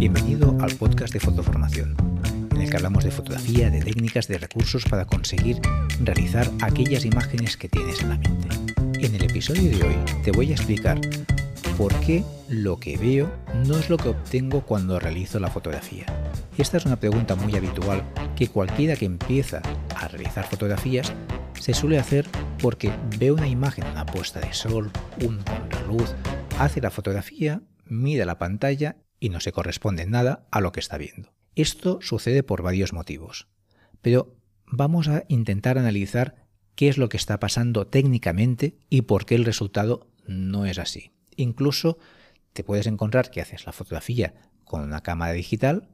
Bienvenido al podcast de Fotoformación, en el que hablamos de fotografía, de técnicas, de recursos para conseguir realizar aquellas imágenes que tienes en la mente. En el episodio de hoy te voy a explicar por qué lo que veo no es lo que obtengo cuando realizo la fotografía. Esta es una pregunta muy habitual que cualquiera que empieza a realizar fotografías se suele hacer porque ve una imagen, una puesta de sol, un contraluz, hace la fotografía, mira la pantalla y no se corresponde nada a lo que está viendo. Esto sucede por varios motivos, pero vamos a intentar analizar qué es lo que está pasando técnicamente y por qué el resultado no es así. Incluso te puedes encontrar que haces la fotografía con una cámara digital,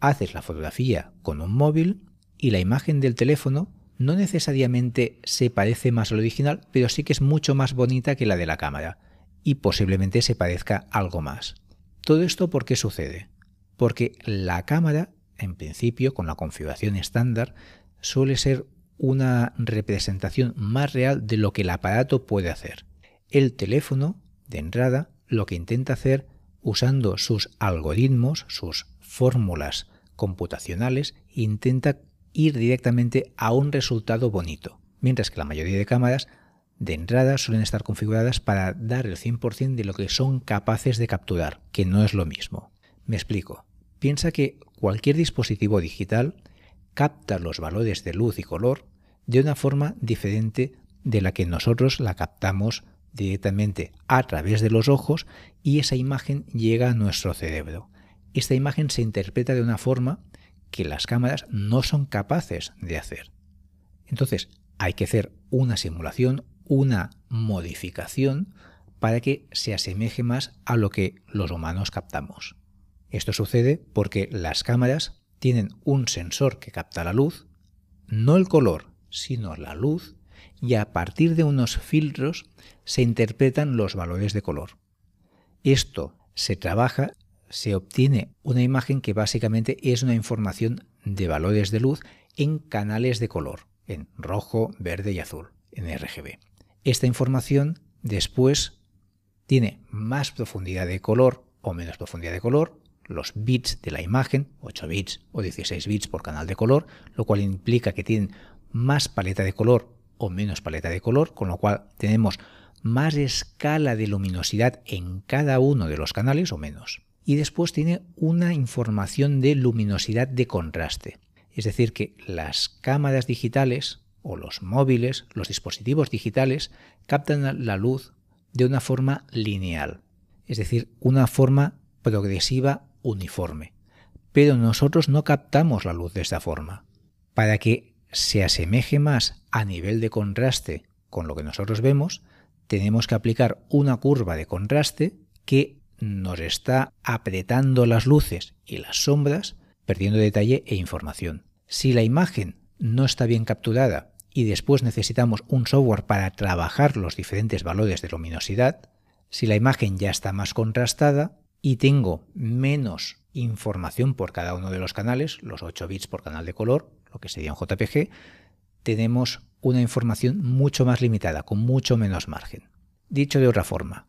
haces la fotografía con un móvil y la imagen del teléfono no necesariamente se parece más al original, pero sí que es mucho más bonita que la de la cámara y posiblemente se parezca algo más. ¿Todo esto por qué sucede? Porque la cámara, en principio, con la configuración estándar, suele ser una representación más real de lo que el aparato puede hacer. El teléfono, de entrada, lo que intenta hacer usando sus algoritmos, sus fórmulas computacionales, intenta ir directamente a un resultado bonito, mientras que la mayoría de cámaras de entrada suelen estar configuradas para dar el 100% de lo que son capaces de capturar, que no es lo mismo. Me explico. Piensa que cualquier dispositivo digital capta los valores de luz y color de una forma diferente de la que nosotros la captamos directamente a través de los ojos y esa imagen llega a nuestro cerebro. Esta imagen se interpreta de una forma que las cámaras no son capaces de hacer. Entonces, hay que hacer una simulación, una modificación para que se asemeje más a lo que los humanos captamos. Esto sucede porque las cámaras tienen un sensor que capta la luz, no el color, sino la luz, y a partir de unos filtros se interpretan los valores de color. Esto se trabaja se obtiene una imagen que básicamente es una información de valores de luz en canales de color, en rojo, verde y azul, en RGB. Esta información después tiene más profundidad de color o menos profundidad de color, los bits de la imagen, 8 bits o 16 bits por canal de color, lo cual implica que tienen más paleta de color o menos paleta de color, con lo cual tenemos más escala de luminosidad en cada uno de los canales o menos y después tiene una información de luminosidad de contraste. Es decir, que las cámaras digitales o los móviles, los dispositivos digitales, captan la luz de una forma lineal, es decir, una forma progresiva uniforme. Pero nosotros no captamos la luz de esta forma. Para que se asemeje más a nivel de contraste con lo que nosotros vemos, tenemos que aplicar una curva de contraste que nos está apretando las luces y las sombras, perdiendo detalle e información. Si la imagen no está bien capturada y después necesitamos un software para trabajar los diferentes valores de luminosidad, si la imagen ya está más contrastada y tengo menos información por cada uno de los canales, los 8 bits por canal de color, lo que sería un JPG, tenemos una información mucho más limitada, con mucho menos margen. Dicho de otra forma,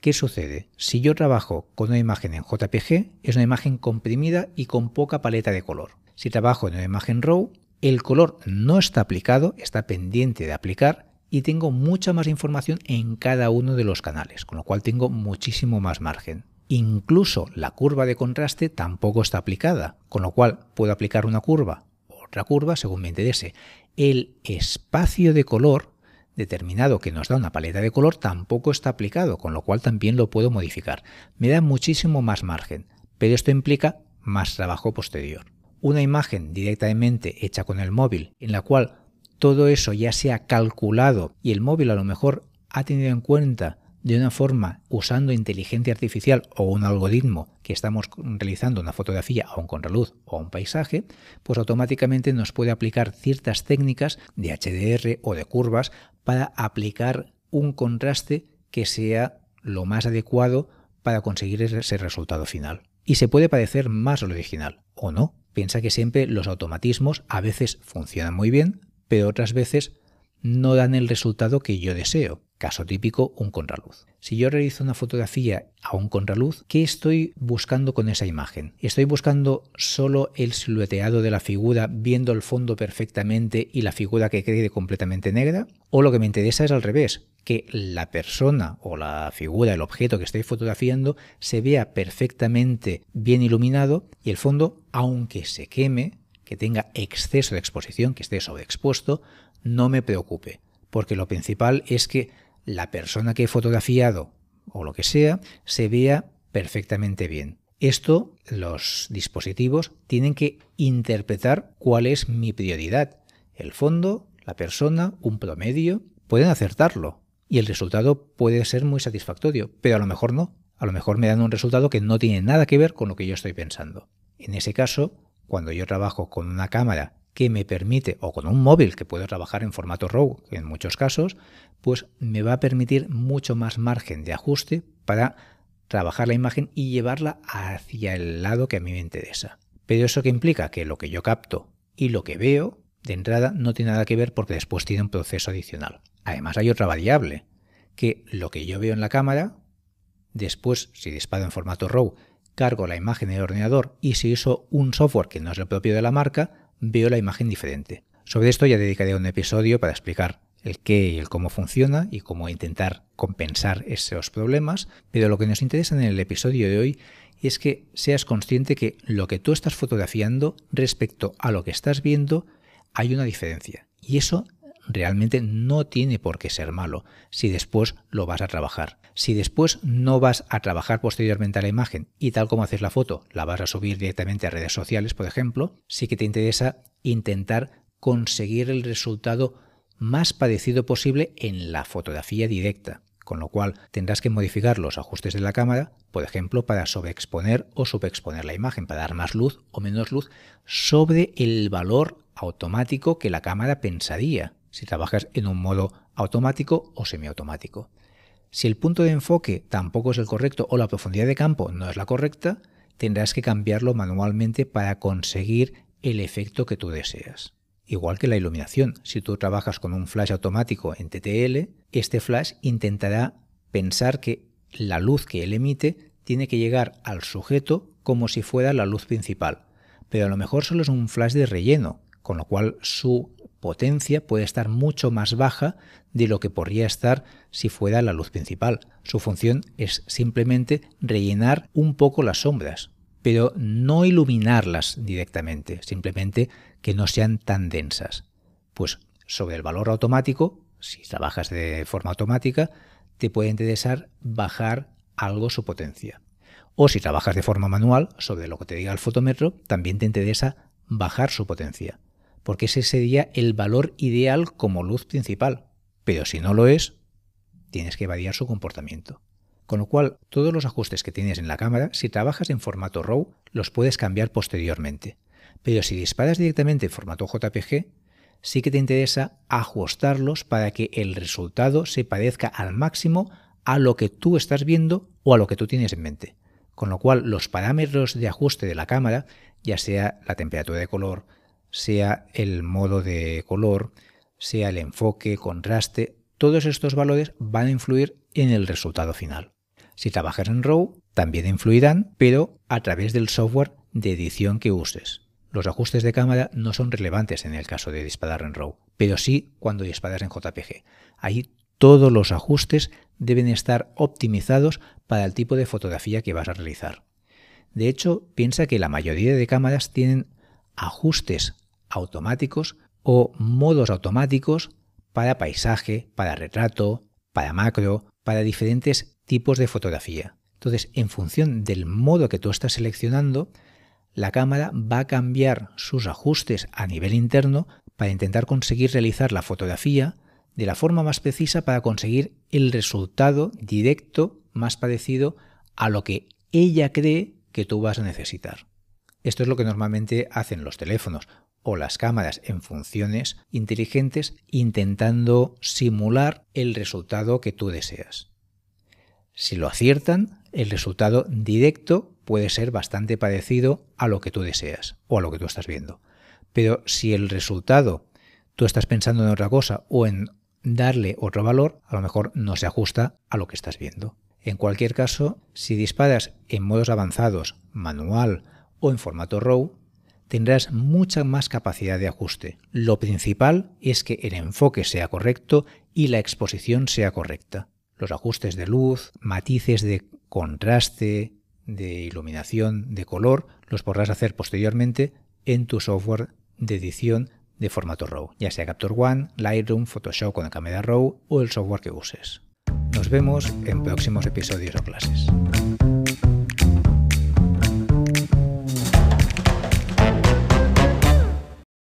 ¿Qué sucede? Si yo trabajo con una imagen en JPG, es una imagen comprimida y con poca paleta de color. Si trabajo en una imagen RAW, el color no está aplicado, está pendiente de aplicar y tengo mucha más información en cada uno de los canales, con lo cual tengo muchísimo más margen. Incluso la curva de contraste tampoco está aplicada, con lo cual puedo aplicar una curva otra curva según me interese. El espacio de color determinado que nos da una paleta de color tampoco está aplicado, con lo cual también lo puedo modificar. Me da muchísimo más margen, pero esto implica más trabajo posterior. Una imagen directamente hecha con el móvil, en la cual todo eso ya se ha calculado y el móvil a lo mejor ha tenido en cuenta de una forma usando inteligencia artificial o un algoritmo que estamos realizando una fotografía a un contraluz o a un paisaje, pues automáticamente nos puede aplicar ciertas técnicas de HDR o de curvas para aplicar un contraste que sea lo más adecuado para conseguir ese resultado final. Y se puede parecer más al original, o no. Piensa que siempre los automatismos a veces funcionan muy bien, pero otras veces no dan el resultado que yo deseo. Caso típico, un contraluz. Si yo realizo una fotografía a un contraluz, ¿qué estoy buscando con esa imagen? ¿Estoy buscando solo el silueteado de la figura viendo el fondo perfectamente y la figura que quede completamente negra? ¿O lo que me interesa es al revés? Que la persona o la figura, el objeto que estoy fotografiando se vea perfectamente bien iluminado y el fondo, aunque se queme, que tenga exceso de exposición, que esté sobreexpuesto, no me preocupe, porque lo principal es que la persona que he fotografiado o lo que sea se vea perfectamente bien. Esto los dispositivos tienen que interpretar cuál es mi prioridad. El fondo, la persona, un promedio, pueden acertarlo y el resultado puede ser muy satisfactorio, pero a lo mejor no. A lo mejor me dan un resultado que no tiene nada que ver con lo que yo estoy pensando. En ese caso, cuando yo trabajo con una cámara que me permite, o con un móvil que puedo trabajar en formato RAW, en muchos casos, pues me va a permitir mucho más margen de ajuste para trabajar la imagen y llevarla hacia el lado que a mí me interesa. Pero eso que implica que lo que yo capto y lo que veo, de entrada, no tiene nada que ver porque después tiene un proceso adicional. Además hay otra variable, que lo que yo veo en la cámara, después, si disparo en formato RAW, cargo la imagen en el ordenador y si uso un software que no es el propio de la marca, veo la imagen diferente. Sobre esto ya dedicaré un episodio para explicar el qué y el cómo funciona y cómo intentar compensar esos problemas, pero lo que nos interesa en el episodio de hoy es que seas consciente que lo que tú estás fotografiando respecto a lo que estás viendo hay una diferencia y eso realmente no tiene por qué ser malo si después lo vas a trabajar. Si después no vas a trabajar posteriormente a la imagen y tal como haces la foto, la vas a subir directamente a redes sociales, por ejemplo, sí que te interesa intentar conseguir el resultado más parecido posible en la fotografía directa, con lo cual tendrás que modificar los ajustes de la cámara, por ejemplo, para sobreexponer o subexponer la imagen, para dar más luz o menos luz sobre el valor automático que la cámara pensaría si trabajas en un modo automático o semiautomático. Si el punto de enfoque tampoco es el correcto o la profundidad de campo no es la correcta, tendrás que cambiarlo manualmente para conseguir el efecto que tú deseas. Igual que la iluminación, si tú trabajas con un flash automático en TTL, este flash intentará pensar que la luz que él emite tiene que llegar al sujeto como si fuera la luz principal, pero a lo mejor solo es un flash de relleno, con lo cual su potencia puede estar mucho más baja de lo que podría estar si fuera la luz principal. Su función es simplemente rellenar un poco las sombras, pero no iluminarlas directamente, simplemente que no sean tan densas. Pues sobre el valor automático, si trabajas de forma automática, te puede interesar bajar algo su potencia. O si trabajas de forma manual, sobre lo que te diga el fotómetro, también te interesa bajar su potencia porque ese sería el valor ideal como luz principal. Pero si no lo es, tienes que variar su comportamiento. Con lo cual, todos los ajustes que tienes en la cámara, si trabajas en formato RAW, los puedes cambiar posteriormente. Pero si disparas directamente en formato JPG, sí que te interesa ajustarlos para que el resultado se parezca al máximo a lo que tú estás viendo o a lo que tú tienes en mente. Con lo cual, los parámetros de ajuste de la cámara, ya sea la temperatura de color, sea el modo de color, sea el enfoque, contraste, todos estos valores van a influir en el resultado final. Si trabajas en RAW, también influirán, pero a través del software de edición que uses. Los ajustes de cámara no son relevantes en el caso de disparar en RAW, pero sí cuando disparas en JPG. Ahí todos los ajustes deben estar optimizados para el tipo de fotografía que vas a realizar. De hecho, piensa que la mayoría de cámaras tienen ajustes automáticos o modos automáticos para paisaje, para retrato, para macro, para diferentes tipos de fotografía. Entonces, en función del modo que tú estás seleccionando, la cámara va a cambiar sus ajustes a nivel interno para intentar conseguir realizar la fotografía de la forma más precisa para conseguir el resultado directo más parecido a lo que ella cree que tú vas a necesitar. Esto es lo que normalmente hacen los teléfonos o las cámaras en funciones inteligentes intentando simular el resultado que tú deseas. Si lo aciertan, el resultado directo puede ser bastante parecido a lo que tú deseas o a lo que tú estás viendo. Pero si el resultado tú estás pensando en otra cosa o en darle otro valor, a lo mejor no se ajusta a lo que estás viendo. En cualquier caso, si disparas en modos avanzados, manual o en formato RAW, tendrás mucha más capacidad de ajuste. Lo principal es que el enfoque sea correcto y la exposición sea correcta. Los ajustes de luz, matices de contraste, de iluminación, de color, los podrás hacer posteriormente en tu software de edición de formato RAW, ya sea Capture One, Lightroom, Photoshop con la cámara RAW o el software que uses. Nos vemos en próximos episodios o clases.